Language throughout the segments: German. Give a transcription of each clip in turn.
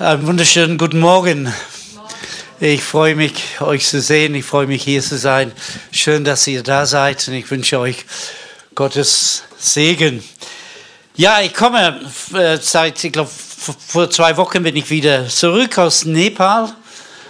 Einen wunderschönen guten Morgen. Ich freue mich, euch zu sehen. Ich freue mich, hier zu sein. Schön, dass ihr da seid und ich wünsche euch Gottes Segen. Ja, ich komme äh, seit, ich glaube, vor zwei Wochen bin ich wieder zurück aus Nepal.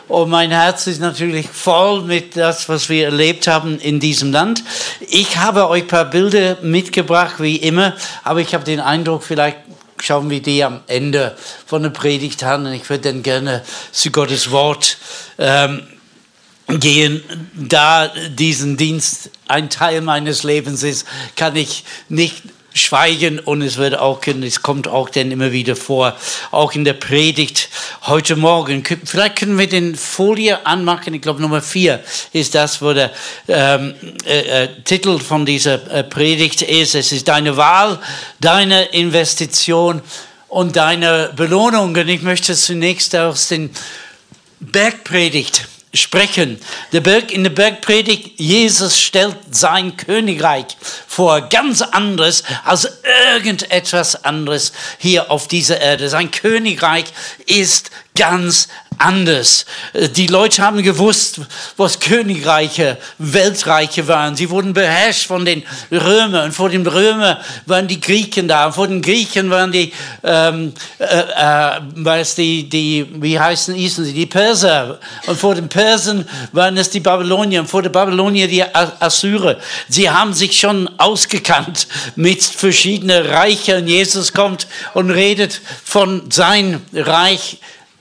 Und mein Herz ist natürlich voll mit das, was wir erlebt haben in diesem Land. Ich habe euch ein paar Bilder mitgebracht, wie immer, aber ich habe den Eindruck, vielleicht schauen wir die am Ende von der Predigt an. Und ich würde dann gerne zu Gottes Wort ähm, gehen. Da diesen Dienst ein Teil meines Lebens ist, kann ich nicht schweigen und es wird auch, es kommt auch dann immer wieder vor, auch in der Predigt heute Morgen. Vielleicht können wir den Folie anmachen, ich glaube Nummer vier ist das, wo der ähm, äh, äh, Titel von dieser äh, Predigt ist. Es ist deine Wahl, deine Investition und deine Belohnung. Und ich möchte zunächst aus den Bergpredigt sprechen. Der Berg, in der Bergpredigt, Jesus stellt sein Königreich vor, ganz anderes als irgendetwas anderes hier auf dieser Erde. Sein Königreich ist ganz anders. Die Leute haben gewusst, was Königreiche, Weltreiche waren. Sie wurden beherrscht von den Römern. Und vor den Römern waren die Griechen da. Und vor den Griechen waren die, ähm, äh, äh, was die, die, wie heißen sie, die Perser. Und vor den Persern waren es die Babylonier. Und vor den Babylonier die Assyrer. Sie haben sich schon ausgekannt mit verschiedenen Reichen. Jesus kommt und redet von sein Reich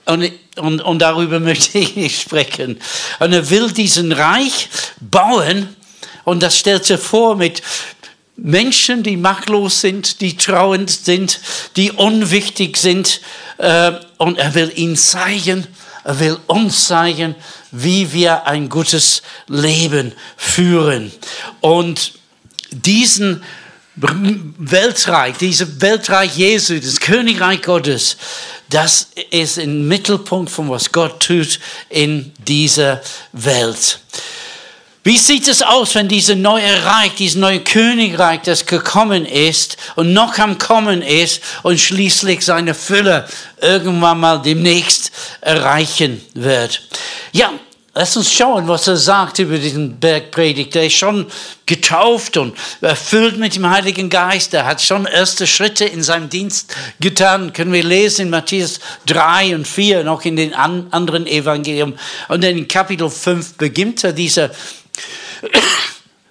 und, und, und darüber möchte ich sprechen. Und er will diesen Reich bauen und das stellt sich vor mit Menschen, die machtlos sind, die trauend sind, die unwichtig sind. Äh, und er will ihnen zeigen, er will uns zeigen, wie wir ein gutes Leben führen. Und diesen Weltreich, dieses Weltreich Jesu, das Königreich Gottes, das ist im Mittelpunkt von was Gott tut in dieser Welt. Wie sieht es aus, wenn dieses neue Reich, dieses neue Königreich, das gekommen ist und noch am Kommen ist und schließlich seine Fülle irgendwann mal demnächst erreichen wird? Ja, Lass uns schauen, was er sagt über diesen Bergpredigt. Er ist schon getauft und erfüllt mit dem Heiligen Geist. Er hat schon erste Schritte in seinem Dienst getan. Können wir lesen in Matthäus 3 und 4, noch in den anderen Evangelien. Und in Kapitel 5 beginnt er diese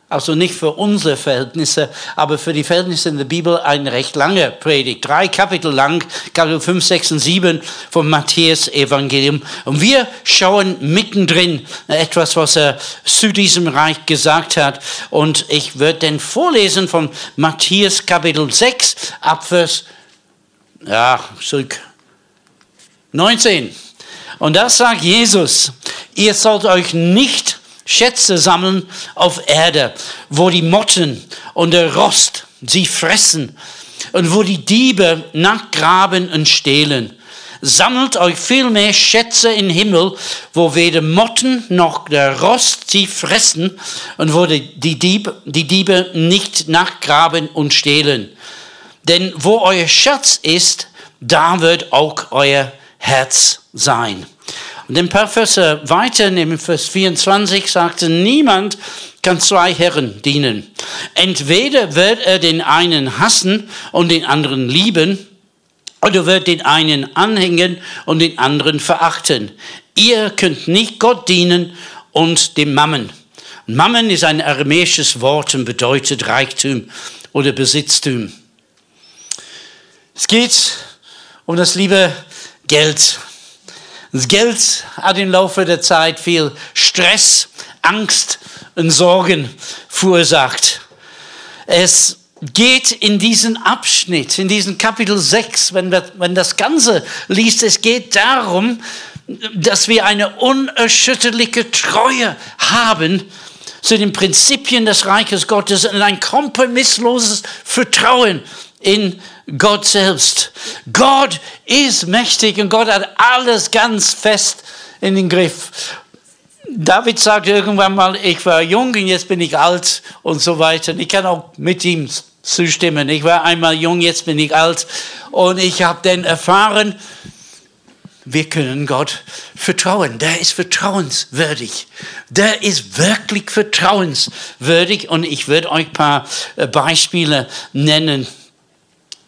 also nicht für unsere Verhältnisse, aber für die Verhältnisse in der Bibel eine recht lange Predigt. Drei Kapitel lang, Kapitel 5, 6 und 7 vom Matthäus Evangelium. Und wir schauen mittendrin etwas, was er zu diesem Reich gesagt hat. Und ich werde dann vorlesen von Matthäus Kapitel 6, Abvers, ja, zurück, 19. Und das sagt Jesus, ihr sollt euch nicht Schätze sammeln auf Erde, wo die Motten und der Rost sie fressen und wo die Diebe nachgraben und stehlen. Sammelt euch vielmehr Schätze im Himmel, wo weder Motten noch der Rost sie fressen und wo die Diebe, die Diebe nicht nachgraben und stehlen. Denn wo euer Schatz ist, da wird auch euer Herz sein. Und paar Verse weiter, in Vers 24, sagte, niemand kann zwei Herren dienen. Entweder wird er den einen hassen und den anderen lieben, oder wird den einen anhängen und den anderen verachten. Ihr könnt nicht Gott dienen und dem Mammen. Mammen ist ein aramäisches Wort und bedeutet Reichtum oder Besitztum. Es geht um das liebe Geld. Das Geld hat im Laufe der Zeit viel Stress, Angst und Sorgen verursacht. Es geht in diesen Abschnitt, in diesen Kapitel 6, wenn, wir, wenn das Ganze liest, es geht darum, dass wir eine unerschütterliche Treue haben zu den Prinzipien des Reiches Gottes und ein kompromissloses Vertrauen in Gott selbst. Gott ist mächtig und Gott hat alles ganz fest in den Griff. David sagt irgendwann mal, ich war jung und jetzt bin ich alt und so weiter. Ich kann auch mit ihm zustimmen. Ich war einmal jung, jetzt bin ich alt und ich habe dann erfahren, wir können Gott vertrauen. Der ist vertrauenswürdig. Der ist wirklich vertrauenswürdig. Und ich werde euch ein paar äh, Beispiele nennen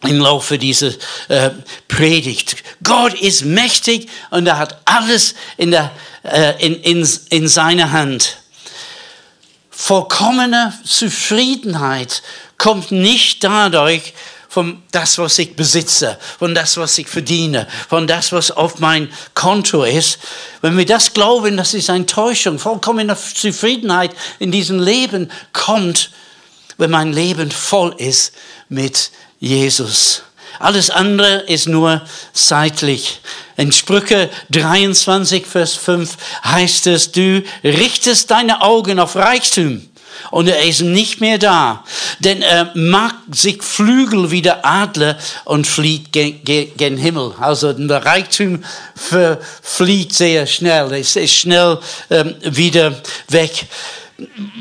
im Laufe dieser äh, Predigt. Gott ist mächtig und er hat alles in, der, äh, in, in, in seiner Hand. Vollkommene Zufriedenheit kommt nicht dadurch, von das, was ich besitze, von das, was ich verdiene, von das, was auf mein Konto ist. Wenn wir das glauben, das ist eine Täuschung. Vollkommene Zufriedenheit in diesem Leben kommt, wenn mein Leben voll ist mit Jesus. Alles andere ist nur zeitlich. In Sprüche 23, Vers 5 heißt es, du richtest deine Augen auf Reichtum und er ist nicht mehr da. Denn er mag sich Flügel wie der Adler und flieht gen, gen Himmel. Also der Reichtum flieht sehr schnell, es ist schnell ähm, wieder weg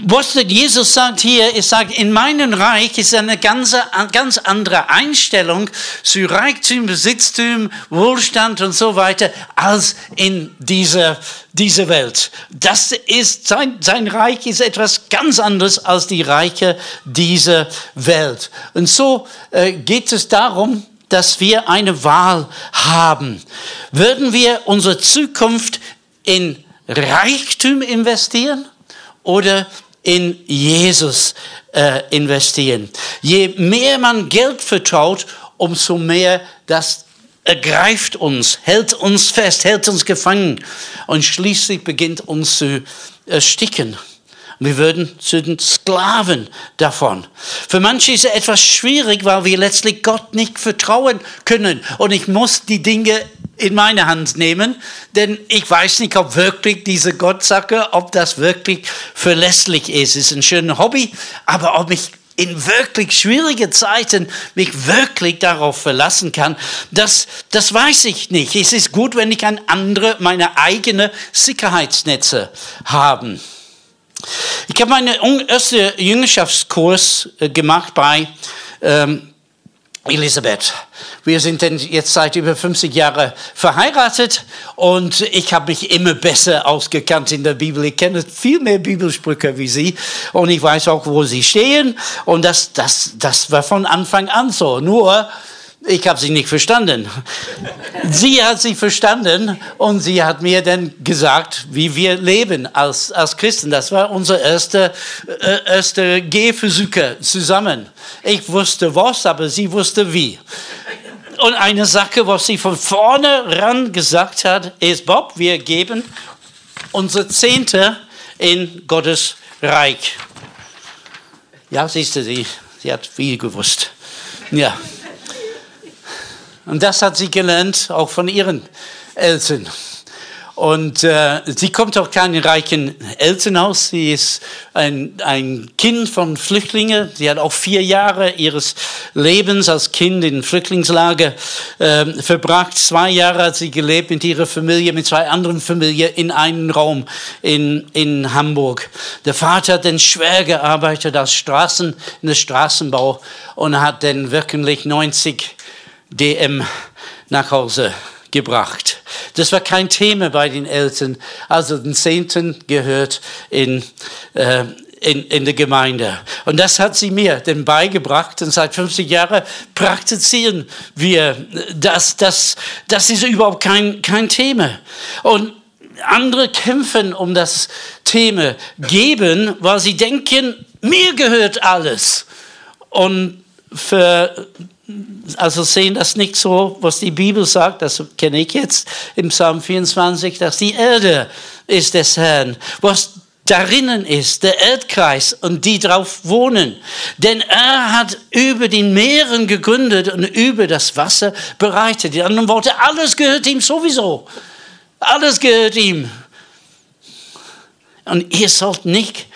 was Jesus sagt hier, er sagt, in meinem Reich ist eine ganz, ganz andere Einstellung zu Reichtum, Besitztum, Wohlstand und so weiter, als in dieser, dieser Welt. Das ist, sein, sein Reich ist etwas ganz anderes als die Reiche dieser Welt. Und so äh, geht es darum, dass wir eine Wahl haben. Würden wir unsere Zukunft in Reichtum investieren? Oder in Jesus äh, investieren. Je mehr man Geld vertraut, umso mehr das ergreift uns, hält uns fest, hält uns gefangen und schließlich beginnt uns zu ersticken. Wir würden zu den Sklaven davon. Für manche ist es etwas schwierig, weil wir letztlich Gott nicht vertrauen können. Und ich muss die Dinge in meine Hand nehmen, denn ich weiß nicht, ob wirklich diese Gottsache, ob das wirklich verlässlich ist. Es ist ein schönes Hobby, aber ob ich in wirklich schwierigen Zeiten mich wirklich darauf verlassen kann, das, das weiß ich nicht. Es ist gut, wenn ich an andere meine eigenen Sicherheitsnetze habe. Ich habe meinen ersten Jüngerschaftskurs äh, gemacht bei ähm, Elisabeth. Wir sind denn jetzt seit über 50 Jahren verheiratet und ich habe mich immer besser ausgekannt in der Bibel. Ich kenne viel mehr Bibelsprüche wie Sie und ich weiß auch, wo Sie stehen und das, das, das war von Anfang an so. Nur ich habe sie nicht verstanden. Sie hat sie verstanden und sie hat mir dann gesagt, wie wir leben als, als Christen. Das war unser erster äh, erste Gehversuche zusammen. Ich wusste was, aber sie wusste wie. Und eine Sache, was sie von vorne ran gesagt hat, ist, Bob, wir geben unsere Zehnte in Gottes Reich. Ja, siehst du, sie, sie hat viel gewusst. Ja. Und das hat sie gelernt, auch von ihren Eltern. Und äh, sie kommt auch keinen reichen Elternhaus. Sie ist ein, ein Kind von Flüchtlingen. Sie hat auch vier Jahre ihres Lebens als Kind in Flüchtlingslager äh, verbracht. Zwei Jahre hat sie gelebt mit ihrer Familie, mit zwei anderen Familien in einem Raum in, in Hamburg. Der Vater hat dann schwer gearbeitet als Straßen, in der Straßenbau und hat dann wirklich 90 DM nach Hause gebracht. Das war kein Thema bei den Eltern. Also den Zehnten gehört in, äh, in, in der Gemeinde. Und das hat sie mir denn beigebracht. Und seit 50 Jahren praktizieren wir das. Das, das ist überhaupt kein, kein Thema. Und andere kämpfen um das Thema geben, weil sie denken, mir gehört alles. Und für also sehen das nicht so, was die Bibel sagt, das kenne ich jetzt im Psalm 24, dass die Erde ist des Herrn, was darinnen ist, der Erdkreis und die drauf wohnen. Denn er hat über den Meeren gegründet und über das Wasser bereitet. In anderen Worten, alles gehört ihm sowieso. Alles gehört ihm. Und ihr sollt nicht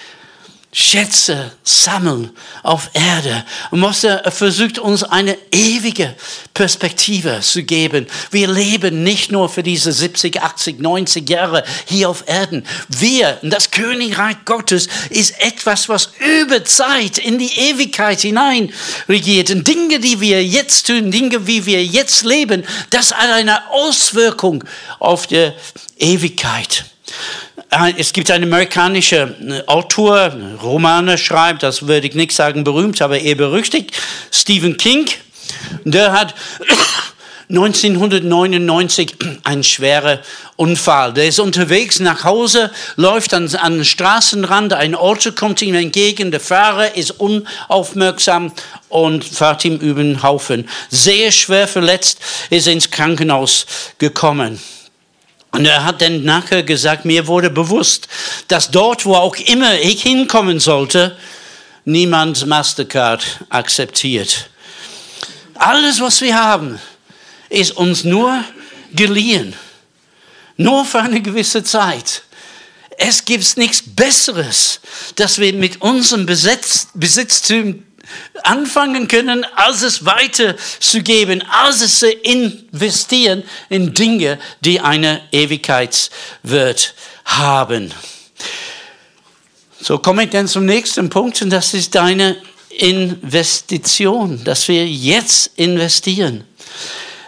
Schätze sammeln auf Erde. Und Mose versucht uns eine ewige Perspektive zu geben. Wir leben nicht nur für diese 70, 80, 90 Jahre hier auf Erden. Wir, das Königreich Gottes, ist etwas, was über Zeit in die Ewigkeit hinein regiert. Und Dinge, die wir jetzt tun, Dinge, wie wir jetzt leben, das hat eine Auswirkung auf die Ewigkeit. Es gibt einen amerikanischen äh, Autor, Romane schreibt, das würde ich nicht sagen berühmt, aber eher berüchtigt, Stephen King. Der hat 1999 einen schweren Unfall. Der ist unterwegs nach Hause, läuft an, an den Straßenrand, ein Auto kommt ihm entgegen, der Fahrer ist unaufmerksam und fährt ihm über den Haufen. Sehr schwer verletzt, ist ins Krankenhaus gekommen. Und er hat dann nachher gesagt, mir wurde bewusst, dass dort, wo auch immer ich hinkommen sollte, niemand Mastercard akzeptiert. Alles, was wir haben, ist uns nur geliehen. Nur für eine gewisse Zeit. Es gibt nichts Besseres, dass wir mit unserem Besitz, Besitztum anfangen können, als es weiterzugeben, als es zu investieren in Dinge, die eine Ewigkeitswert haben. So komme ich dann zum nächsten Punkt und das ist deine Investition, dass wir jetzt investieren.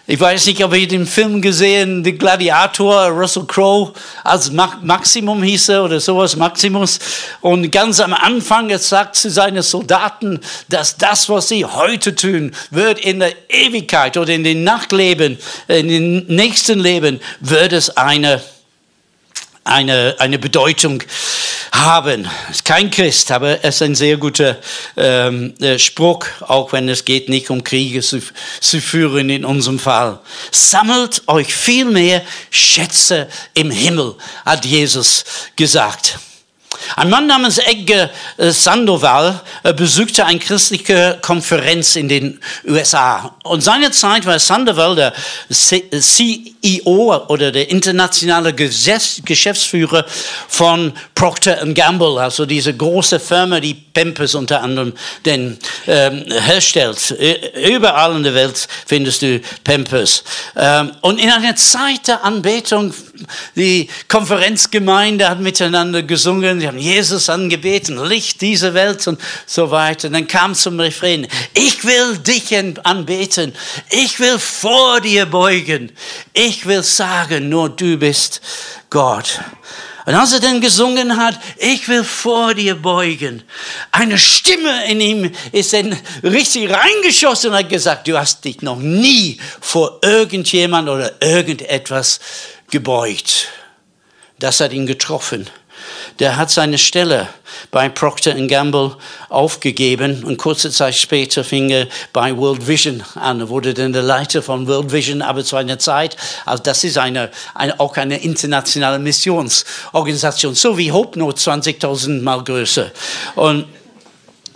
Ich weiß nicht, ob ihr den Film gesehen, The Gladiator, Russell Crowe als Maximum hieß er oder sowas, Maximus. Und ganz am Anfang, er sagt zu seinen Soldaten, dass das, was sie heute tun, wird in der Ewigkeit oder in den Nachtleben, in den nächsten Leben, wird es eine eine, eine Bedeutung. Ist kein Christ, aber es ist ein sehr guter ähm, äh, Spruch, auch wenn es geht nicht um Kriege zu, zu führen in unserem Fall. Sammelt euch vielmehr Schätze im Himmel, hat Jesus gesagt. Ein Mann namens Edgar äh, Sandoval äh, besuchte eine christliche Konferenz in den USA. Und seinerzeit war Sandoval der CEO oder der internationale Geschäftsführer von Procter Gamble, also diese große Firma, die Pampers unter anderem den, ähm, herstellt. Überall in der Welt findest du Pampers. Ähm, und in einer Zeit der Anbetung, die Konferenzgemeinde hat miteinander gesungen, sie haben Jesus angebeten, Licht dieser Welt und so weiter. Und dann kam zum Refrain, ich will dich anbeten, ich will vor dir beugen, ich will sagen, nur du bist Gott. Und als er dann gesungen hat, ich will vor dir beugen, eine Stimme in ihm ist dann richtig reingeschossen und hat gesagt, du hast dich noch nie vor irgendjemand oder irgendetwas gebeugt. Das hat ihn getroffen der hat seine Stelle bei Procter Gamble aufgegeben und kurze Zeit später fing er bei World Vision an, er wurde dann der Leiter von World Vision, aber zu einer Zeit, also das ist eine, eine auch eine internationale Missionsorganisation, so wie Hope nur 20.000 Mal größer. Und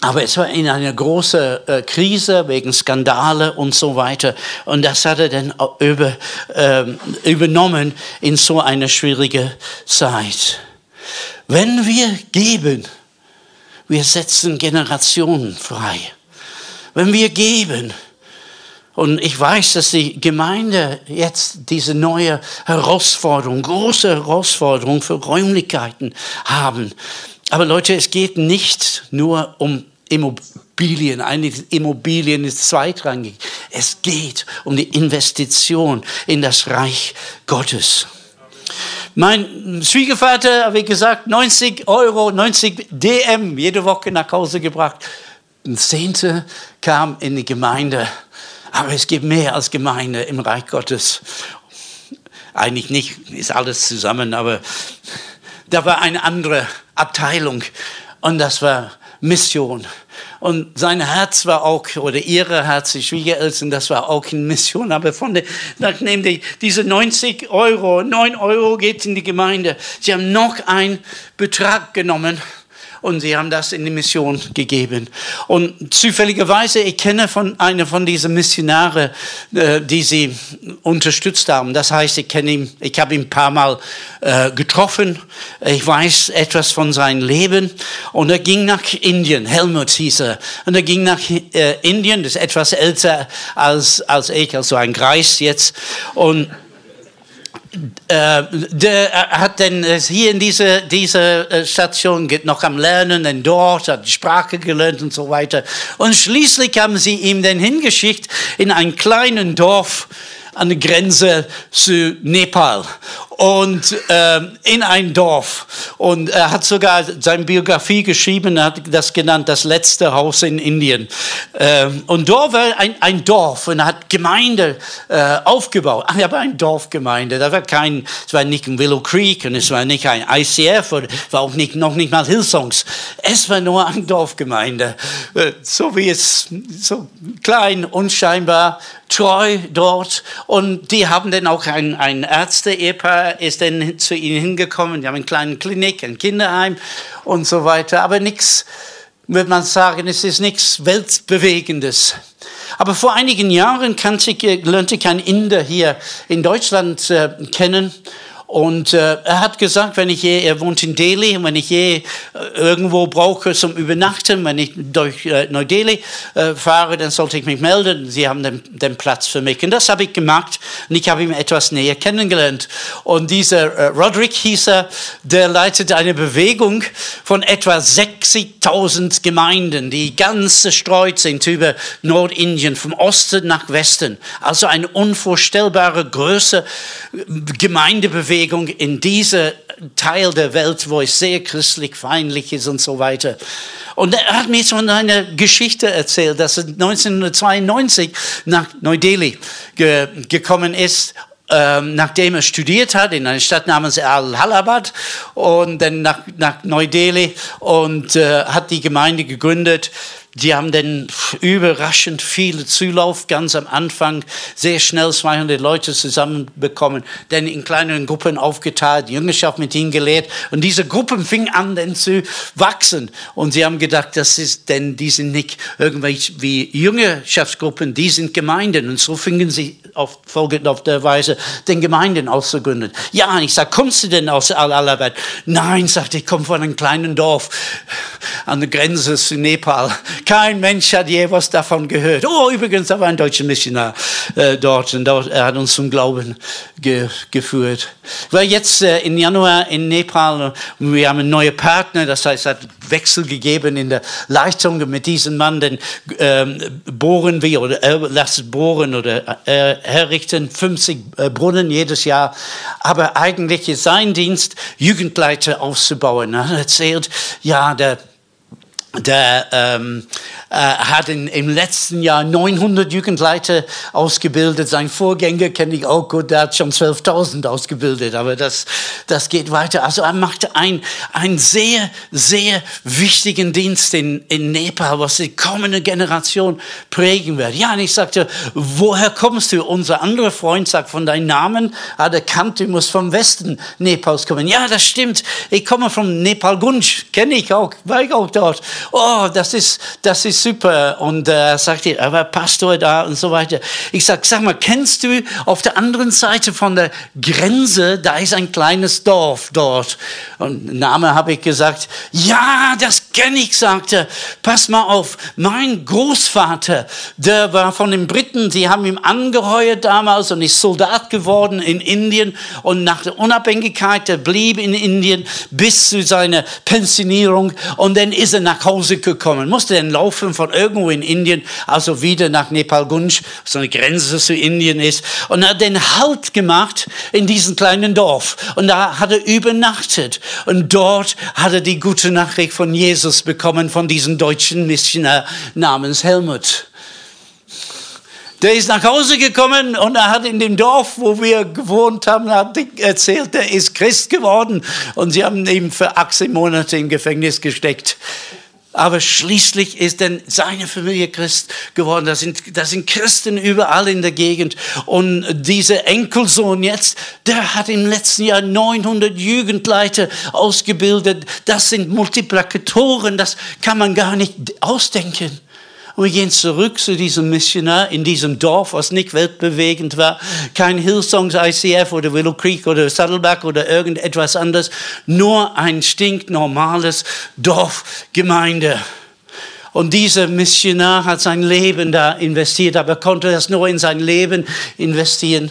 aber es war in einer großen äh, Krise wegen Skandale und so weiter. Und das hat er dann über, ähm, übernommen in so einer schwierigen Zeit. Wenn wir geben, wir setzen Generationen frei. Wenn wir geben, und ich weiß, dass die Gemeinde jetzt diese neue Herausforderung, große Herausforderung für Räumlichkeiten haben. Aber Leute, es geht nicht nur um Immobilien. Eigentlich Immobilien ist zweitrangig. Es geht um die Investition in das Reich Gottes. Mein Schwiegervater, wie gesagt, 90 Euro, 90 DM jede Woche nach Hause gebracht. Ein Zehnte kam in die Gemeinde. Aber es gibt mehr als Gemeinde im Reich Gottes. Eigentlich nicht, ist alles zusammen, aber da war eine andere Abteilung und das war Mission. Und sein Herz war auch, oder ihre Herz, die Schwiegereltern, das war auch in Mission. Aber von der, nachdem die, diese 90 Euro, 9 Euro geht in die Gemeinde, sie haben noch einen Betrag genommen und sie haben das in die Mission gegeben. Und zufälligerweise, ich kenne von einer von diesen Missionare, äh, die sie unterstützt haben. Das heißt, ich kenne ihn, ich habe ihn ein paar Mal äh, getroffen. Ich weiß etwas von seinem Leben. Und er ging nach Indien. Helmut hieß er. Und er ging nach äh, Indien. Das ist etwas älter als, als ich, also ein Greis jetzt. Und äh, der hat dann hier in dieser diese äh, Station noch am Lernen, dann dort hat die Sprache gelernt und so weiter. Und schließlich haben sie ihm dann hingeschickt in ein kleines Dorf an der Grenze zu Nepal und äh, in ein Dorf. Und er hat sogar seine Biografie geschrieben, er hat das genannt, das letzte Haus in Indien. Äh, und dort war ein, ein Dorf und er hat Gemeinde äh, aufgebaut. Ach, aber ein Dorfgemeinde. Da war kein, es war nicht ein Willow Creek und es war nicht ein ICF oder war auch nicht, noch nicht mal Hillsongs. Es war nur eine Dorfgemeinde. Äh, so wie es, so klein, unscheinbar, treu dort. Und die haben dann auch ein, ein Ärzte-Ehepaar ist dann zu ihnen hingekommen. Die haben eine kleine Klinik, ein Kinderheim und so weiter. Aber nichts, würde man sagen, es ist nichts Weltbewegendes. Aber vor einigen Jahren kannte ich, lernte ich einen Inder hier in Deutschland äh, kennen und äh, er hat gesagt, wenn ich je, er wohnt in Delhi, wenn ich je äh, irgendwo brauche zum Übernachten, wenn ich durch äh, Neu-Delhi äh, fahre, dann sollte ich mich melden. Sie haben den, den Platz für mich. Und das habe ich gemacht und ich habe ihn etwas näher kennengelernt. Und dieser äh, Roderick hieß er, der leitet eine Bewegung von etwa 60.000 Gemeinden, die ganz zerstreut sind über Nordindien, vom Osten nach Westen. Also eine unvorstellbare Größe äh, Gemeindebewegung Bewegung in dieser Teil der Welt, wo es sehr christlich feindlich ist und so weiter. Und er hat mir so eine Geschichte erzählt, dass er 1992 nach Neu-Delhi ge gekommen ist ähm, nachdem er studiert hat in einer Stadt namens Al-Halabad und dann nach, nach Neu-Delhi und äh, hat die Gemeinde gegründet. Die haben dann überraschend viel Zulauf ganz am Anfang, sehr schnell 200 Leute zusammenbekommen, dann in kleineren Gruppen aufgeteilt, Jüngerschaft mit ihnen gelehrt und diese Gruppen fingen an dann zu wachsen und sie haben gedacht, das ist denn, die sind nicht irgendwelche wie Jüngerschaftsgruppen, die sind Gemeinden und so fingen sie auf folgende Weise den Gemeinden auszugründen. Ja, ich sage, kommst du denn aus Al-Alabad? Nein, sagt ich komme von einem kleinen Dorf an der Grenze zu Nepal. Kein Mensch hat je was davon gehört. Oh, übrigens, da war ein deutscher Missionar äh, dort und dort, er hat uns zum Glauben ge geführt. War jetzt äh, im Januar in Nepal wir haben einen neuen Partner, das heißt, es hat Wechsel gegeben in der Leitung mit diesem Mann, denn ähm, bohren wir oder äh, lassen bohren oder äh, errichten 50 äh, Brunnen jedes Jahr. Aber eigentlich ist sein Dienst, Jugendleiter aufzubauen. Er erzählt, ja, der der ähm, äh, hat in, im letzten Jahr 900 Jugendleiter ausgebildet. Sein Vorgänger kenne ich auch gut, der hat schon 12.000 ausgebildet, aber das, das geht weiter. Also er macht einen, sehr, sehr wichtigen Dienst in, in Nepal, was die kommende Generation prägen wird. Ja, und ich sagte, woher kommst du? Unser anderer Freund sagt, von deinem Namen hat erkannt, du musst vom Westen Nepals kommen. Ja, das stimmt. Ich komme von Nepal Gunj, kenne ich auch, war ich auch dort oh, das ist, das ist super. Und äh, sagt er, er war Pastor da und so weiter. Ich sag, sag mal, kennst du auf der anderen Seite von der Grenze, da ist ein kleines Dorf dort. Und Name habe ich gesagt, ja, das kenne ich, sagte. Pass mal auf, mein Großvater, der war von den Briten, sie haben ihn angeheuert damals und ist Soldat geworden in Indien und nach der Unabhängigkeit, der blieb in Indien bis zu seiner Pensionierung und dann ist er nach Hause gekommen, musste dann laufen von irgendwo in Indien, also wieder nach Nepal-Gunj, so eine Grenze zu Indien ist, und hat den Halt gemacht in diesem kleinen Dorf. Und da hat er übernachtet. Und dort hat er die gute Nachricht von Jesus bekommen, von diesem deutschen Missionar namens Helmut. Der ist nach Hause gekommen und er hat in dem Dorf, wo wir gewohnt haben, hat erzählt, er ist Christ geworden und sie haben ihn für 18 Monate im Gefängnis gesteckt. Aber schließlich ist denn seine Familie Christ geworden. Da sind, da sind Christen überall in der Gegend. Und dieser Enkelsohn jetzt, der hat im letzten Jahr 900 Jugendleiter ausgebildet. Das sind Multiplikatoren, das kann man gar nicht ausdenken. Und wir gehen zurück zu diesem Missionar in diesem Dorf, was nicht weltbewegend war. Kein Hillsongs ICF oder Willow Creek oder Saddleback oder irgendetwas anderes. Nur ein stinknormales Dorfgemeinde. Und dieser Missionar hat sein Leben da investiert, aber er konnte das nur in sein Leben investieren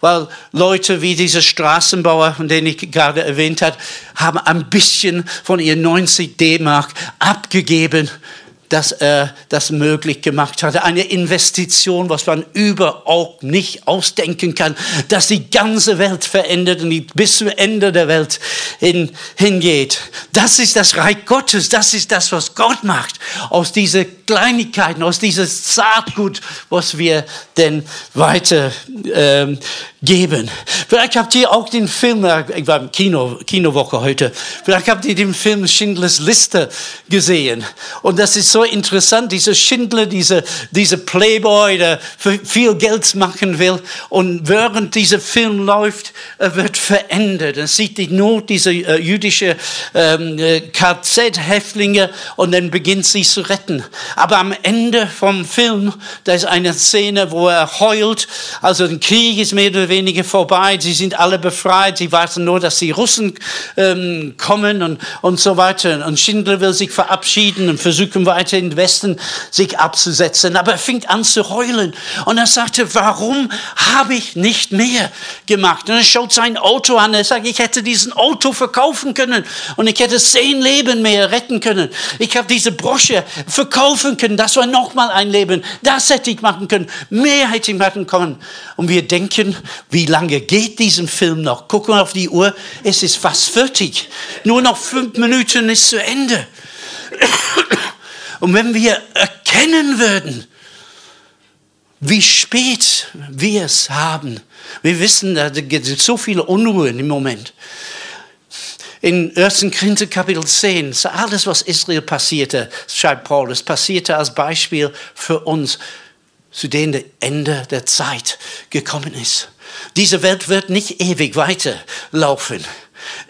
weil Leute wie dieser Straßenbauer, von dem ich gerade erwähnt habe, haben ein bisschen von ihren 90 D-Mark abgegeben dass er das möglich gemacht hat. Eine Investition, was man überhaupt nicht ausdenken kann, dass die ganze Welt verändert und bis zum Ende der Welt hin, hingeht. Das ist das Reich Gottes. Das ist das, was Gott macht. Aus diesen Kleinigkeiten, aus diesem Saatgut, was wir denn weiter ähm. Vielleicht habt ihr auch den Film, äh, ich war im Kino, Kinowoche heute, vielleicht habt ihr den Film Schindlers Liste gesehen. Und das ist so interessant, dieser Schindler, dieser, dieser Playboy, der viel Geld machen will. Und während dieser Film läuft, wird verändert. Er sieht die Not dieser äh, jüdischen ähm, äh, KZ-Häftlinge und dann beginnt sie zu retten. Aber am Ende vom Film, da ist eine Szene, wo er heult. Also der Krieg ist mehr oder weniger vorbei. Sie sind alle befreit. Sie warten nur, dass die Russen ähm, kommen und, und so weiter. Und Schindler will sich verabschieden und versuchen weiter in den Westen sich abzusetzen. Aber er fängt an zu heulen. Und er sagte, warum habe ich nicht mehr gemacht? Und er schaut sein Auto an. Er sagt, ich hätte diesen Auto verkaufen können. Und ich hätte zehn Leben mehr retten können. Ich habe diese Brosche verkaufen können. Das war nochmal ein Leben. Das hätte ich machen können. Mehr hätte ich machen können. Und wir denken, wie lange geht diesen Film noch? Gucken wir auf die Uhr. Es ist fast fertig. Nur noch fünf Minuten ist zu Ende. Und wenn wir erkennen würden, wie spät wir es haben, wir wissen, da gibt es so viele Unruhen im Moment. In 1. Korinther Kapitel 10, alles, was Israel passierte, schreibt Paulus, passierte als Beispiel für uns, zu denen das Ende der Zeit gekommen ist. Diese Welt wird nicht ewig weiterlaufen.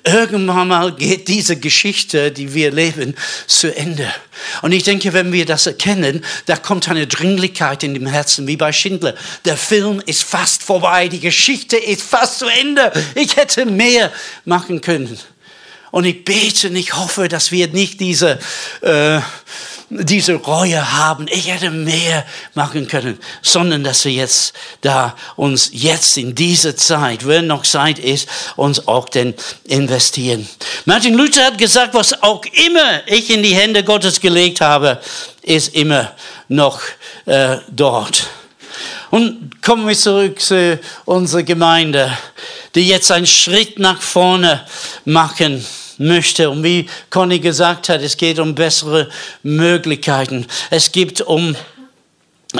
Irgendwann mal geht diese Geschichte, die wir leben, zu Ende. Und ich denke, wenn wir das erkennen, da kommt eine Dringlichkeit in dem Herzen, wie bei Schindler. Der Film ist fast vorbei, die Geschichte ist fast zu Ende. Ich hätte mehr machen können. Und ich bete und ich hoffe, dass wir nicht diese, äh, diese Reue haben. Ich hätte mehr machen können, sondern dass wir jetzt da uns jetzt in diese Zeit, wenn noch Zeit ist, uns auch denn investieren. Martin Luther hat gesagt, was auch immer ich in die Hände Gottes gelegt habe, ist immer noch äh, dort. Und kommen wir zurück zu unserer Gemeinde, die jetzt einen Schritt nach vorne machen möchte. Und wie Conny gesagt hat, es geht um bessere Möglichkeiten. Es geht um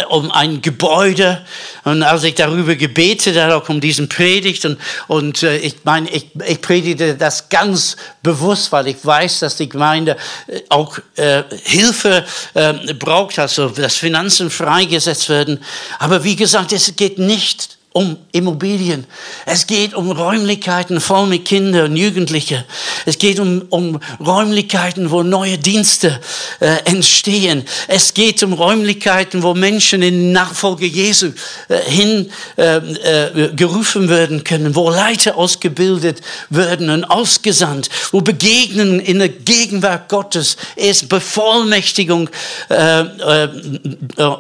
um ein Gebäude und als ich darüber gebetet habe, auch um diesen Predigt und, und äh, ich meine, ich, ich predigte das ganz bewusst, weil ich weiß, dass die Gemeinde äh, auch äh, Hilfe äh, braucht, also dass Finanzen freigesetzt werden. Aber wie gesagt, es geht nicht um Immobilien. Es geht um Räumlichkeiten voll mit Kindern und Jugendlichen. Es geht um, um Räumlichkeiten, wo neue Dienste äh, entstehen. Es geht um Räumlichkeiten, wo Menschen in Nachfolge Jesu äh, hin äh, äh, gerufen werden können, wo Leiter ausgebildet werden und ausgesandt, wo Begegnen in der Gegenwart Gottes ist, Bevollmächtigung äh, äh,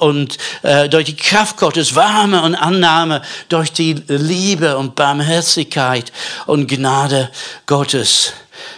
und durch die Kraft Gottes, Warme und Annahme durch die Liebe und Barmherzigkeit und Gnade Gottes.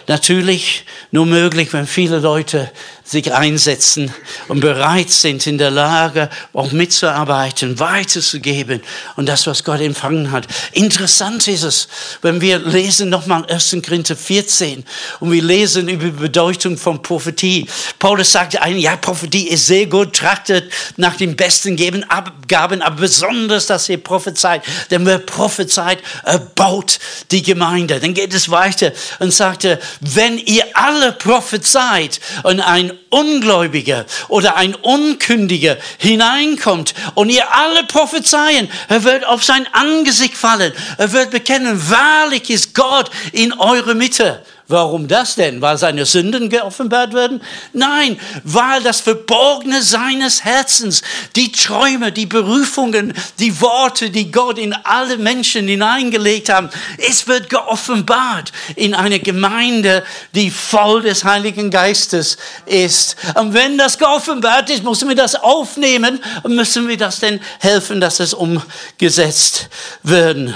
Natürlich nur möglich, wenn viele Leute sich einsetzen und bereit sind, in der Lage auch mitzuarbeiten, weiterzugeben und das, was Gott empfangen hat. Interessant ist es, wenn wir lesen nochmal 1. Korinther 14 und wir lesen über die Bedeutung von Prophetie. Paulus sagte ein, ja, Prophetie ist sehr gut, trachtet nach den besten Geben, Abgaben, aber besonders, dass ihr prophezeit, denn wer prophezeit, erbaut die Gemeinde. Dann geht es weiter und sagte, wenn ihr alle prophezeit und ein Ungläubiger oder ein Unkündiger hineinkommt und ihr alle prophezeien, er wird auf sein Angesicht fallen, er wird bekennen, wahrlich ist Gott in eure Mitte. Warum das denn? Weil seine Sünden geoffenbart werden? Nein, weil das Verborgene seines Herzens, die Träume, die Berufungen, die Worte, die Gott in alle Menschen hineingelegt haben, es wird geoffenbart in eine Gemeinde, die voll des Heiligen Geistes ist. Und wenn das geoffenbart ist, müssen wir das aufnehmen und müssen wir das denn helfen, dass es umgesetzt wird.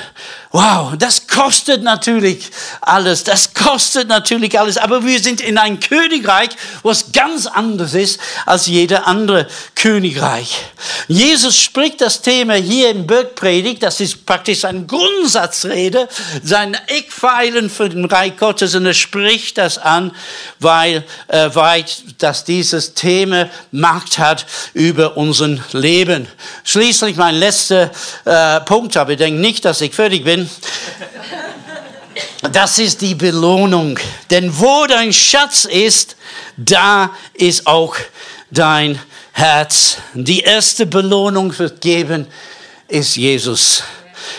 Wow, das kostet natürlich alles. Das kostet natürlich alles. Aber wir sind in ein Königreich, was ganz anders ist als jeder andere Königreich. Jesus spricht das Thema hier im Bergpredigt. Das ist praktisch eine Grundsatzrede, sein Eckpfeilen für den Reich Gottes. Und er spricht das an, weil, äh, weil dass dieses Thema Macht hat über unser Leben. Schließlich mein letzter äh, Punkt, aber ich denke nicht, dass ich fertig bin das ist die Belohnung. Denn wo dein Schatz ist, da ist auch dein Herz. Die erste Belohnung wird geben, ist Jesus.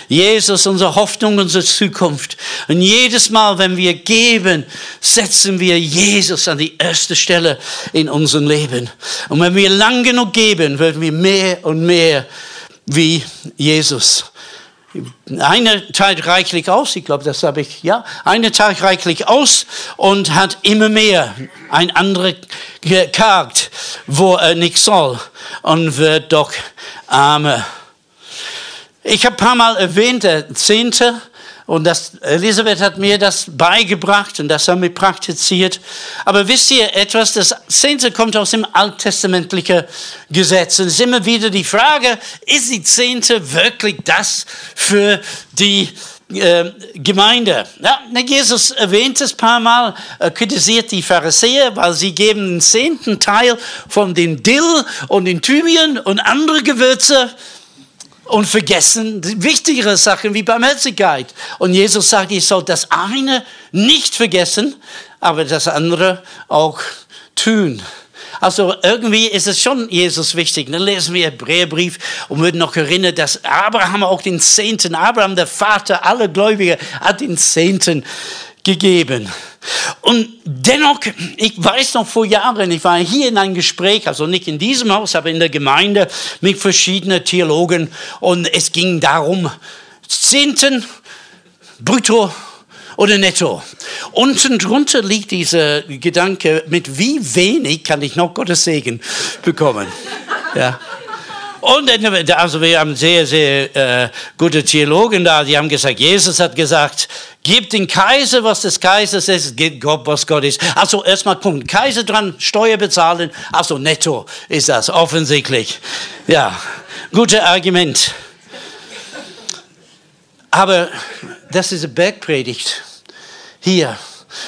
Jesus, unsere Hoffnung, unsere Zukunft. Und jedes Mal, wenn wir geben, setzen wir Jesus an die erste Stelle in unserem Leben. Und wenn wir lang genug geben, werden wir mehr und mehr wie Jesus. Eine teilt reichlich aus, ich glaube, das habe ich, ja. Eine teilt reichlich aus und hat immer mehr. Ein anderer gekargt, wo er nicht soll und wird doch armer. Ich habe ein paar Mal erwähnt, der Zehnte und das, Elisabeth hat mir das beigebracht und das haben wir praktiziert. Aber wisst ihr etwas, das Zehnte kommt aus dem alttestamentlichen Gesetz. Und es ist immer wieder die Frage, ist die Zehnte wirklich das für die äh, Gemeinde. Ja, Jesus erwähnt es ein paar Mal, er kritisiert die Pharisäer, weil sie geben den zehnten Teil von den Dill und den Thymian und andere Gewürze und vergessen wichtigere Sachen wie Barmherzigkeit. Und Jesus sagt, ich soll das eine nicht vergessen, aber das andere auch tun. Also irgendwie ist es schon Jesus wichtig. Dann lesen wir Hebräerbrief und würden noch erinnern, dass Abraham auch den Zehnten, Abraham, der Vater aller Gläubiger, hat den Zehnten gegeben. Und dennoch, ich weiß noch vor Jahren, ich war hier in einem Gespräch, also nicht in diesem Haus, aber in der Gemeinde mit verschiedenen Theologen und es ging darum, Zehnten, brutto oder netto. Unten drunter liegt dieser Gedanke, mit wie wenig kann ich noch Gottes Segen bekommen. Ja. Und also wir haben sehr, sehr äh, gute Theologen da, die haben gesagt, Jesus hat gesagt, gib den Kaiser, was des Kaisers ist, gib Gott, was Gott ist. Also erstmal kommt Kaiser dran, Steuer bezahlen, also netto ist das offensichtlich. Ja, gutes Argument. Aber das ist eine Bergpredigt hier.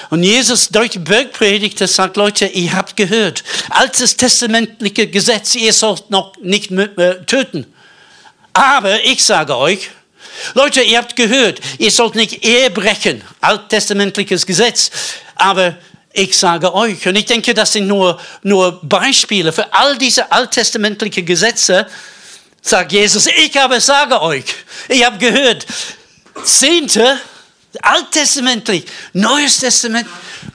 Und Jesus durch die Bergpredigt sagt, Leute, ihr habt gehört, altes testamentliche Gesetz, ihr sollt noch nicht äh, töten. Aber ich sage euch, Leute, ihr habt gehört, ihr sollt nicht Ehe brechen, alttestamentliches Gesetz. Aber ich sage euch, und ich denke, das sind nur, nur Beispiele für all diese alttestamentlichen Gesetze, sagt Jesus, ich aber sage euch, ich habe gehört, Zehnte, Alttestamentlich, Neues Testament,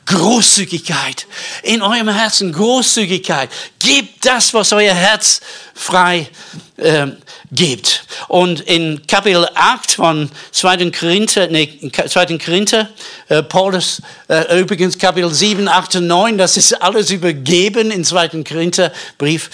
Großzügigkeit. In eurem Herzen Großzügigkeit. Gebt das, was euer Herz frei äh, gibt. Und in Kapitel 8 von 2. Korinther, nee, 2. Korinther, äh, Paulus, äh, übrigens Kapitel 7, 8 und 9, das ist alles übergeben in 2. Korinther Brief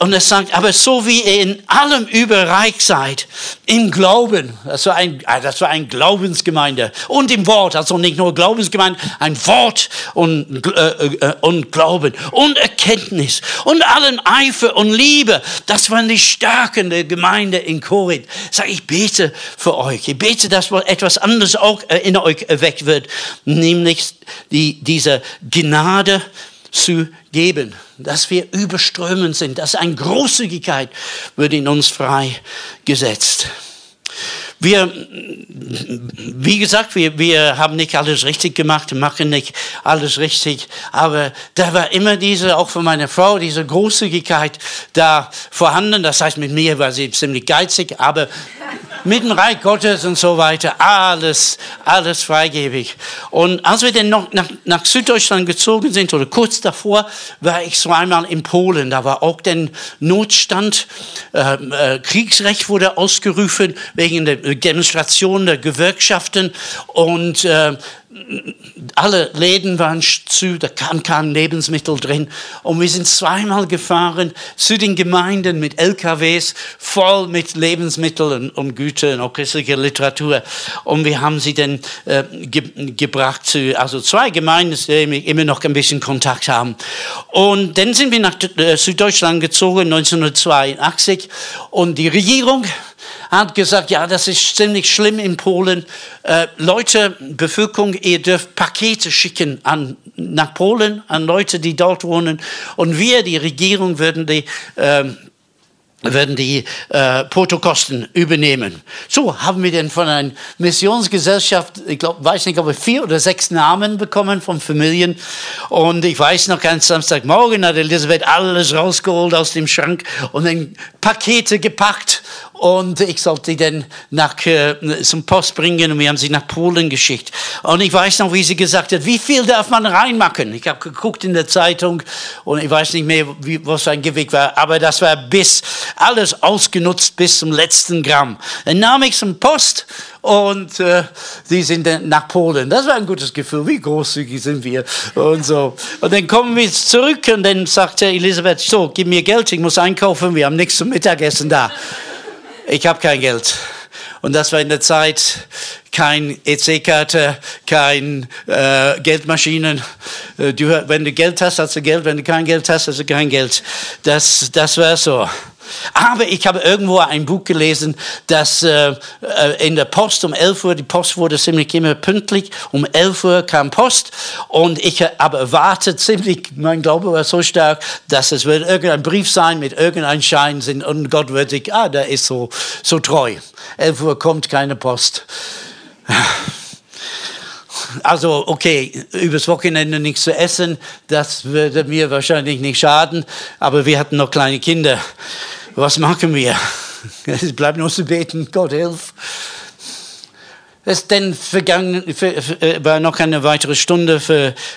und er sagt, aber so wie ihr in allem überreich seid, im Glauben, das war, ein, ah, das war ein Glaubensgemeinde und im Wort, also nicht nur Glaubensgemeinde, ein Wort und, äh, äh, und Glauben und Erkenntnis und allen Eifer und Liebe. Das waren die Stärken der Gemeinde in Korinth. Sag ich bete für euch. Ich bete, dass etwas anderes auch in euch erweckt wird, nämlich die, diese Gnade zu geben, dass wir überströmend sind, dass eine Großzügigkeit wird in uns freigesetzt. Wir, wie gesagt, wir, wir haben nicht alles richtig gemacht, machen nicht alles richtig, aber da war immer diese, auch von meiner Frau, diese Großzügigkeit da vorhanden. Das heißt, mit mir war sie ziemlich geizig, aber mit dem Reich Gottes und so weiter, alles, alles freigebig. Und als wir dann noch nach, nach Süddeutschland gezogen sind, oder kurz davor, war ich so einmal in Polen. Da war auch der Notstand, äh, äh, Kriegsrecht wurde ausgerufen wegen der Demonstration der Gewerkschaften und äh, alle Läden waren zu, da kam kein Lebensmittel drin. Und wir sind zweimal gefahren zu den Gemeinden mit LKWs voll mit Lebensmitteln und Gütern und christlicher Literatur. Und wir haben sie dann äh, ge gebracht zu, also zwei Gemeinden, die immer noch ein bisschen Kontakt haben. Und dann sind wir nach äh, Süddeutschland gezogen, 1982. Und die Regierung hat gesagt, ja, das ist ziemlich schlimm in Polen. Äh, Leute, Bevölkerung, ihr dürft Pakete schicken an, nach Polen, an Leute, die dort wohnen. Und wir, die Regierung, würden die äh, werden die äh, Portokosten übernehmen. So haben wir dann von einer Missionsgesellschaft, ich glaube, weiß nicht, ob wir vier oder sechs Namen bekommen von Familien. Und ich weiß noch, ganz Samstagmorgen hat Elisabeth alles rausgeholt aus dem Schrank und dann Pakete gepackt und ich sollte dann nach, äh, zum Post bringen und wir haben sie nach Polen geschickt. Und ich weiß noch, wie sie gesagt hat, wie viel darf man reinmachen? Ich habe geguckt in der Zeitung und ich weiß nicht mehr, wie, was ein Gewicht war, aber das war bis, alles ausgenutzt bis zum letzten Gramm. Dann nahm ich zum Post und äh, sind dann nach Polen. Das war ein gutes Gefühl, wie großzügig sind wir und so. Und dann kommen wir zurück und dann sagte Elisabeth, so, gib mir Geld, ich muss einkaufen, wir haben nichts zum Mittagessen da ich habe kein Geld. Und das war in der Zeit kein EC-Karte, kein äh, Geldmaschinen. Äh, du, wenn du Geld hast, hast du Geld. Wenn du kein Geld hast, hast du kein Geld. Das, das war so. Aber ich habe irgendwo ein Buch gelesen, dass äh, äh in der Post um 11 Uhr, die Post wurde ziemlich immer pünktlich, um 11 Uhr kam Post und ich habe erwartet, ziemlich, mein Glaube war so stark, dass es wird irgendein Brief sein mit irgendeinem Schein und Gott wird sich, ah, der ist so, so treu. 11 Uhr kommt keine Post. Also, okay, übers Wochenende nichts zu essen, das würde mir wahrscheinlich nicht schaden, aber wir hatten noch kleine Kinder was machen wir? Es bleibt nur zu beten, Gott hilf. Es dann vergangen, äh, war noch eine weitere Stunde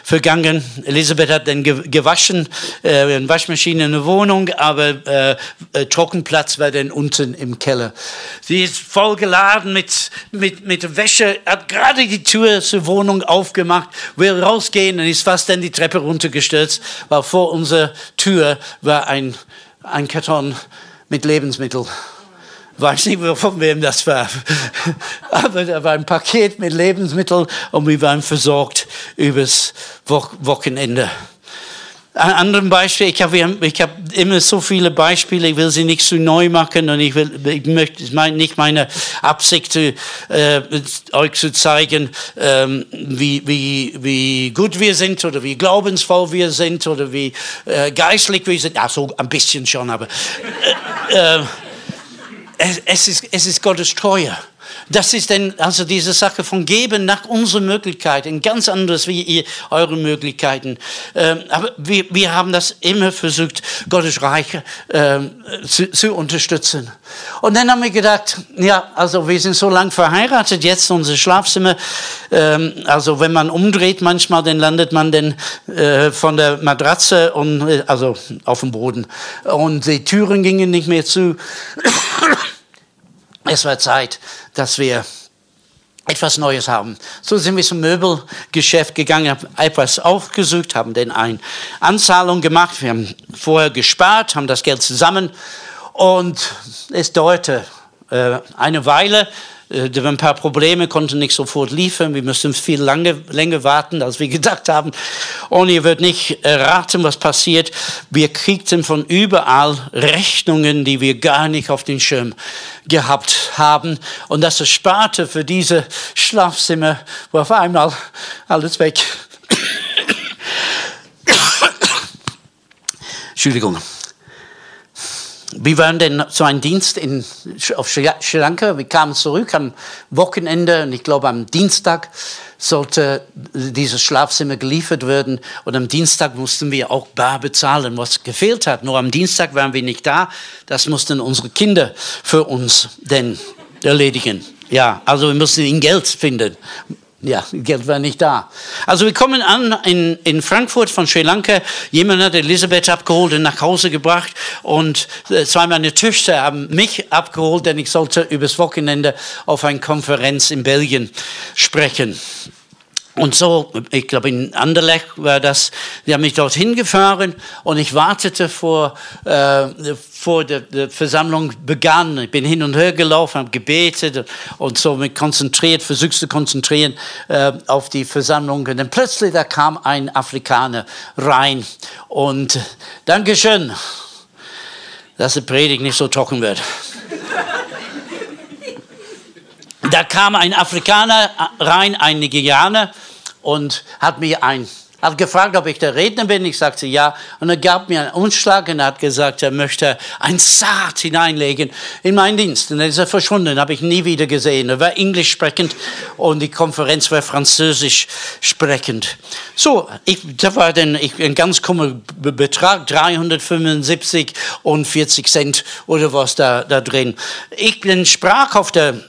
vergangen. Elisabeth hat dann gewaschen, äh, eine Waschmaschine in der Wohnung, aber äh, äh, Trockenplatz war dann unten im Keller. Sie ist voll geladen mit, mit, mit Wäsche, hat gerade die Tür zur Wohnung aufgemacht, will rausgehen und ist fast dann die Treppe runtergestürzt, weil vor unserer Tür war ein, ein Karton mit Lebensmitteln. Weiß nicht, von wem das war. Aber da war ein Paket mit Lebensmitteln und wir waren versorgt übers Wochenende. Ein anderes Beispiel, ich habe ich hab immer so viele Beispiele, ich will sie nicht zu neu machen und ich, will, ich möchte, es ist nicht meine Absicht, äh, euch zu zeigen, ähm, wie, wie, wie gut wir sind oder wie glaubensvoll wir sind oder wie äh, geistlich wir sind. Ach so, ein bisschen schon, aber äh, äh es, es, ist, es ist Gottes Treue. Das ist denn also diese Sache von geben nach unseren Möglichkeiten, ganz anders wie ihr, eure Möglichkeiten. Ähm, aber wir, wir haben das immer versucht, Gottes Reich ähm, zu, zu, unterstützen. Und dann haben wir gedacht, ja, also wir sind so lang verheiratet, jetzt unser Schlafzimmer, ähm, also wenn man umdreht manchmal, dann landet man dann äh, von der Matratze und, äh, also auf dem Boden. Und die Türen gingen nicht mehr zu. Es war Zeit, dass wir etwas Neues haben. So sind wir zum Möbelgeschäft gegangen, haben etwas aufgesucht, haben dann eine Anzahlung gemacht. Wir haben vorher gespart, haben das Geld zusammen und es dauerte eine Weile, äh, da waren ein paar Probleme, konnten nicht sofort liefern. Wir mussten viel lange, länger warten, als wir gedacht haben. Und ihr werdet nicht erraten, was passiert. Wir kriegten von überall Rechnungen, die wir gar nicht auf den Schirm gehabt haben. Und das ersparte für diese Schlafzimmer war auf einmal alles weg. Entschuldigung. Wir waren dann zu einem Dienst in, auf Sri Lanka. Wir kamen zurück am Wochenende und ich glaube am Dienstag sollte dieses Schlafzimmer geliefert werden und am Dienstag mussten wir auch bar bezahlen, was gefehlt hat. Nur am Dienstag waren wir nicht da. Das mussten unsere Kinder für uns denn erledigen. Ja, also wir mussten in Geld finden. Ja, Geld war nicht da. Also wir kommen an in, in Frankfurt von Sri Lanka. Jemand hat Elisabeth abgeholt und nach Hause gebracht. Und äh, zwei meiner Töchter haben mich abgeholt, denn ich sollte übers Wochenende auf einer Konferenz in Belgien sprechen. Und so, ich glaube in Anderlecht war das, die haben mich dorthin gefahren und ich wartete vor, äh, vor der, der, Versammlung begann. Ich bin hin und her gelaufen, habe gebetet und so mich konzentriert, versucht zu konzentrieren äh, auf die Versammlung. Und dann plötzlich, da kam ein Afrikaner rein und Dankeschön, dass die Predigt nicht so trocken wird. Da kam ein Afrikaner rein, ein Nigerianer, und hat mir ein hat gefragt, ob ich der Redner bin. Ich sagte ja. Und er gab mir einen Umschlag und hat gesagt, er möchte ein Saat hineinlegen in meinen Dienst. Und dann ist er verschwunden, habe ich nie wieder gesehen. Er war englisch sprechend und die Konferenz war französisch sprechend. So, ich, da war dann ich, ein ganz krummer Betrag, 375 und 40 Cent oder was da, da drin. Ich bin sprach auf der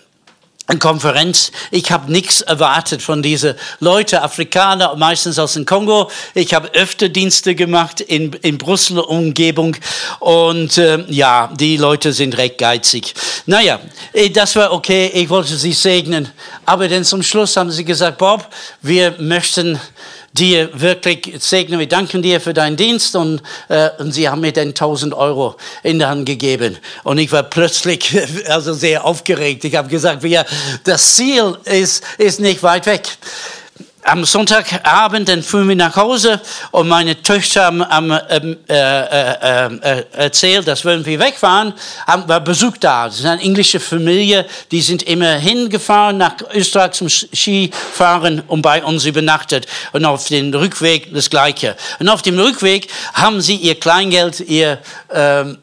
Konferenz. Ich habe nichts erwartet von diesen Leuten, Afrikaner, meistens aus dem Kongo. Ich habe öfter Dienste gemacht in, in Brüssel Umgebung und äh, ja, die Leute sind recht geizig. Naja, äh, das war okay, ich wollte sie segnen, aber dann zum Schluss haben sie gesagt, Bob, wir möchten dir wirklich segnen. Wir danken dir für deinen Dienst und, äh, und sie haben mir dann 1000 Euro in der Hand gegeben. Und ich war plötzlich also sehr aufgeregt. Ich habe gesagt, wir, das Ziel ist, ist nicht weit weg am Sonntagabend, dann fuhren wir nach Hause und meine Töchter haben, haben ähm, äh, äh, äh, erzählt, dass wenn wir wegfahren, haben wir Besuch da. Das ist eine englische Familie, die sind immer hingefahren nach Österreich zum Skifahren und bei uns übernachtet. Und auf dem Rückweg das Gleiche. Und auf dem Rückweg haben sie ihr Kleingeld, ihr, ähm,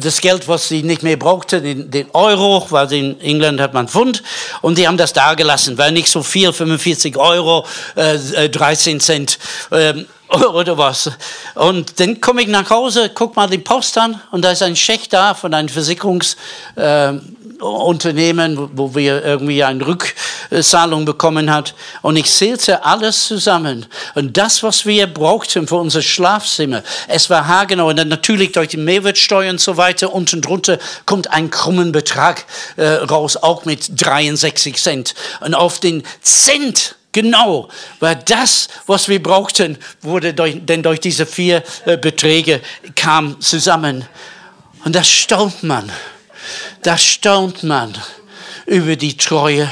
das Geld, was sie nicht mehr brauchten, den, den Euro, weil in England hat man Pfund, und die haben das da gelassen, weil nicht so viel, 45 Euro Euro, äh, 13 äh, Cent ähm, oder was. Und dann komme ich nach Hause, guck mal die Post an und da ist ein Scheck da von einem Versicherungsunternehmen, äh, wo wir irgendwie eine Rückzahlung bekommen hat. Und ich zählte alles zusammen. Und das, was wir brauchten für unser Schlafzimmer, es war haargenau. Und dann natürlich durch die Mehrwertsteuer und so weiter, unten drunter kommt ein krummen Betrag äh, raus, auch mit 63 Cent. Und auf den Cent Genau, weil das, was wir brauchten, wurde durch, denn durch diese vier äh, Beträge kam zusammen. Und da staunt man, da staunt man über die Treue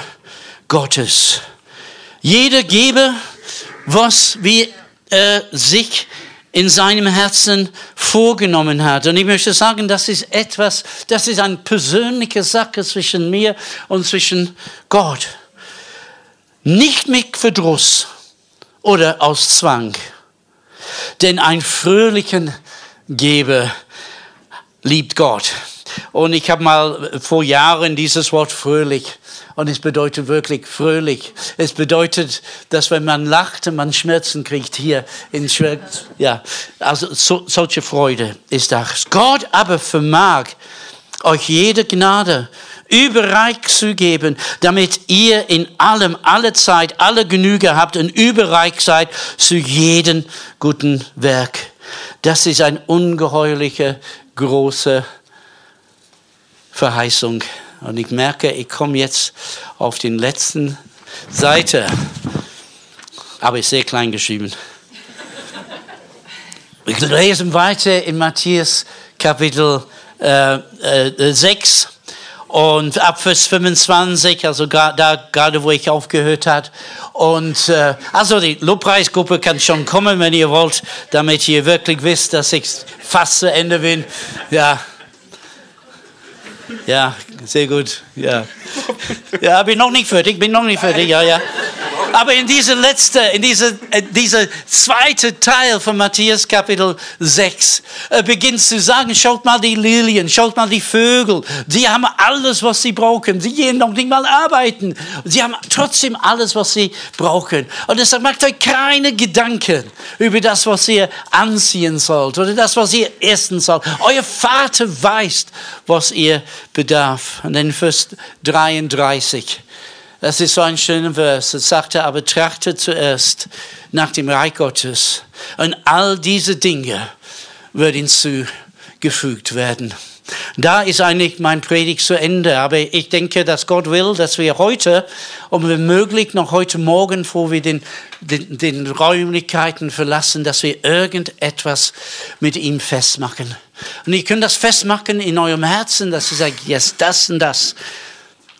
Gottes. Jeder gebe, was wir äh, sich in seinem Herzen vorgenommen hat. Und ich möchte sagen, das ist etwas, das ist eine persönliche Sache zwischen mir und zwischen Gott. Nicht mit Verdruss oder aus Zwang, denn ein fröhlichen Geber liebt Gott. Und ich habe mal vor Jahren dieses Wort fröhlich und es bedeutet wirklich fröhlich. Es bedeutet, dass wenn man lacht man Schmerzen kriegt hier in Schmerz, ja, also so, solche Freude ist das. Gott aber vermag euch jede Gnade überreich zu geben, damit ihr in allem, alle Zeit, alle Genüge habt und überreich seid zu jedem guten Werk. Das ist eine ungeheuerliche, große Verheißung. Und ich merke, ich komme jetzt auf den letzten Seite, aber ist sehr klein geschrieben. Wir lesen weiter in Matthäus Kapitel äh, äh, 6 und ab Vers 25, also da gerade wo ich aufgehört hat. Und äh, also die Lobpreisgruppe kann schon kommen, wenn ihr wollt, damit ihr wirklich wisst, dass ich fast zu Ende bin. Ja. Ja, sehr gut. Ja. Ja, bin noch nicht fertig, bin noch nicht fertig. Ja, ja. Aber in diese letzte, in diese, äh, diese zweite Teil von Matthäus Kapitel 6 äh, beginnt zu sagen, schaut mal die Lilien, schaut mal die Vögel, sie haben alles, was sie brauchen. Sie gehen noch nicht mal arbeiten. Sie haben trotzdem alles, was sie brauchen. Und deshalb macht euch keine Gedanken über das, was ihr anziehen sollt oder das, was ihr essen sollt. Euer Vater weiß, was ihr bedarf. Und dann Vers 33. Das ist so ein schöner Vers. Es sagt er, aber trachte zuerst nach dem Reich Gottes und all diese Dinge werden zugefügt werden. Da ist eigentlich mein Predigt zu Ende. Aber ich denke, dass Gott will, dass wir heute, und wenn möglich noch heute Morgen, bevor wir den, den, den Räumlichkeiten verlassen, dass wir irgendetwas mit ihm festmachen. Und ihr könnt das festmachen in eurem Herzen, dass ihr sagt, yes, das und das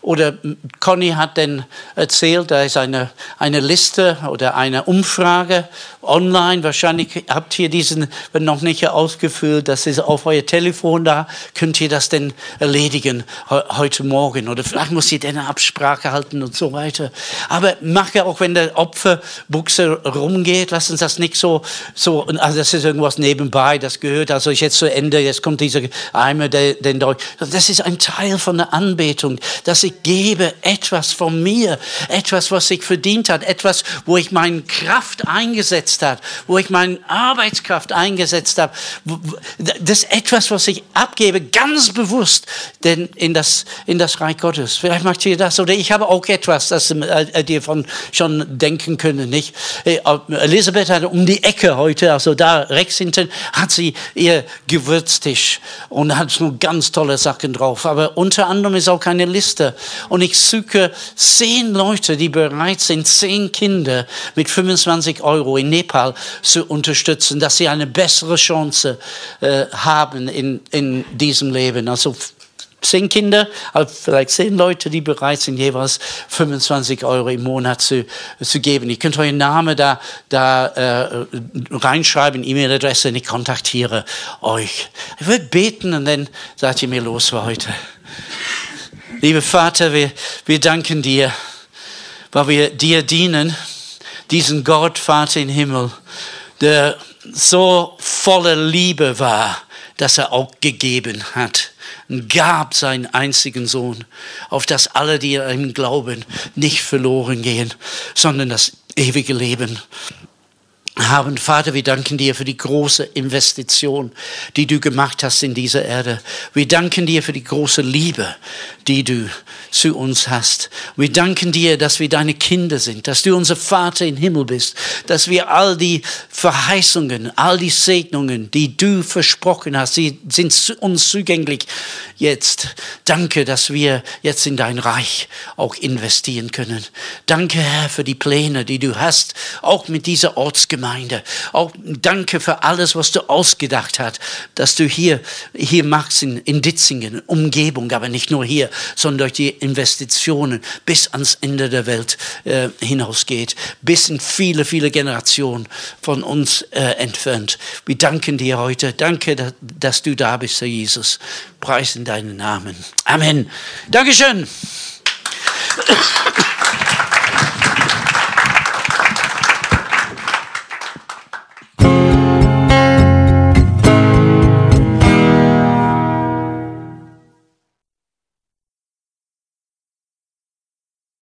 oder Conny hat dann erzählt, da ist eine, eine Liste oder eine Umfrage online. Wahrscheinlich habt ihr diesen noch nicht ausgefüllt. Das ist auf euer Telefon da. Könnt ihr das denn erledigen heute Morgen? Oder vielleicht muss ihr eine Absprache halten und so weiter. Aber mache auch, wenn der Opferbuchse rumgeht, lass uns das nicht so, so, also das ist irgendwas nebenbei, das gehört also jetzt zu Ende, jetzt kommt dieser Eimer, den Deutsch. Das ist ein Teil von der Anbetung, dass ich gebe etwas von mir, etwas, was ich verdient hat, etwas, wo ich meine Kraft eingesetzt habe, wo ich meine Arbeitskraft eingesetzt habe. Das ist etwas, was ich abgebe, ganz bewusst denn in, das, in das Reich Gottes. Vielleicht macht ihr das. Oder ich habe auch etwas, das äh, dir von schon denken können. Nicht? Äh, Elisabeth hat um die Ecke heute, also da rechts hinten, hat sie ihr Gewürztisch und hat nur ganz tolle Sachen drauf. Aber unter anderem ist auch keine Liste und ich suche zehn Leute, die bereit sind, zehn Kinder mit 25 Euro in Nepal zu unterstützen, dass sie eine bessere Chance äh, haben in, in diesem Leben. Also zehn Kinder, vielleicht zehn Leute, die bereit sind, jeweils 25 Euro im Monat zu, zu geben. Ihr könnt euren Namen da, da äh, reinschreiben, E-Mail-Adresse, und ich kontaktiere euch. Ich würde beten und dann sagt ihr mir los für heute. Lieber Vater, wir, wir danken dir, weil wir dir dienen, diesen Gott, Vater im Himmel, der so voller Liebe war, dass er auch gegeben hat und gab seinen einzigen Sohn, auf dass alle, die an ihm glauben, nicht verloren gehen, sondern das ewige Leben haben. Vater, wir danken dir für die große Investition, die du gemacht hast in dieser Erde. Wir danken dir für die große Liebe, die du zu uns hast. Wir danken dir, dass wir deine Kinder sind, dass du unser Vater im Himmel bist, dass wir all die Verheißungen, all die Segnungen, die du versprochen hast, sie sind uns zugänglich jetzt. Danke, dass wir jetzt in dein Reich auch investieren können. Danke, Herr, für die Pläne, die du hast, auch mit dieser Ortsgemeinde. Auch danke für alles, was du ausgedacht hast, dass du hier, hier machst in, in Ditzingen, Umgebung, aber nicht nur hier, sondern durch die Investitionen bis ans Ende der Welt äh, hinausgeht, bis in viele, viele Generationen von uns äh, entfernt. Wir danken dir heute. Danke, dass, du da bist, Herr Jesus. Preisen deinen Namen. Amen. Dankeschön.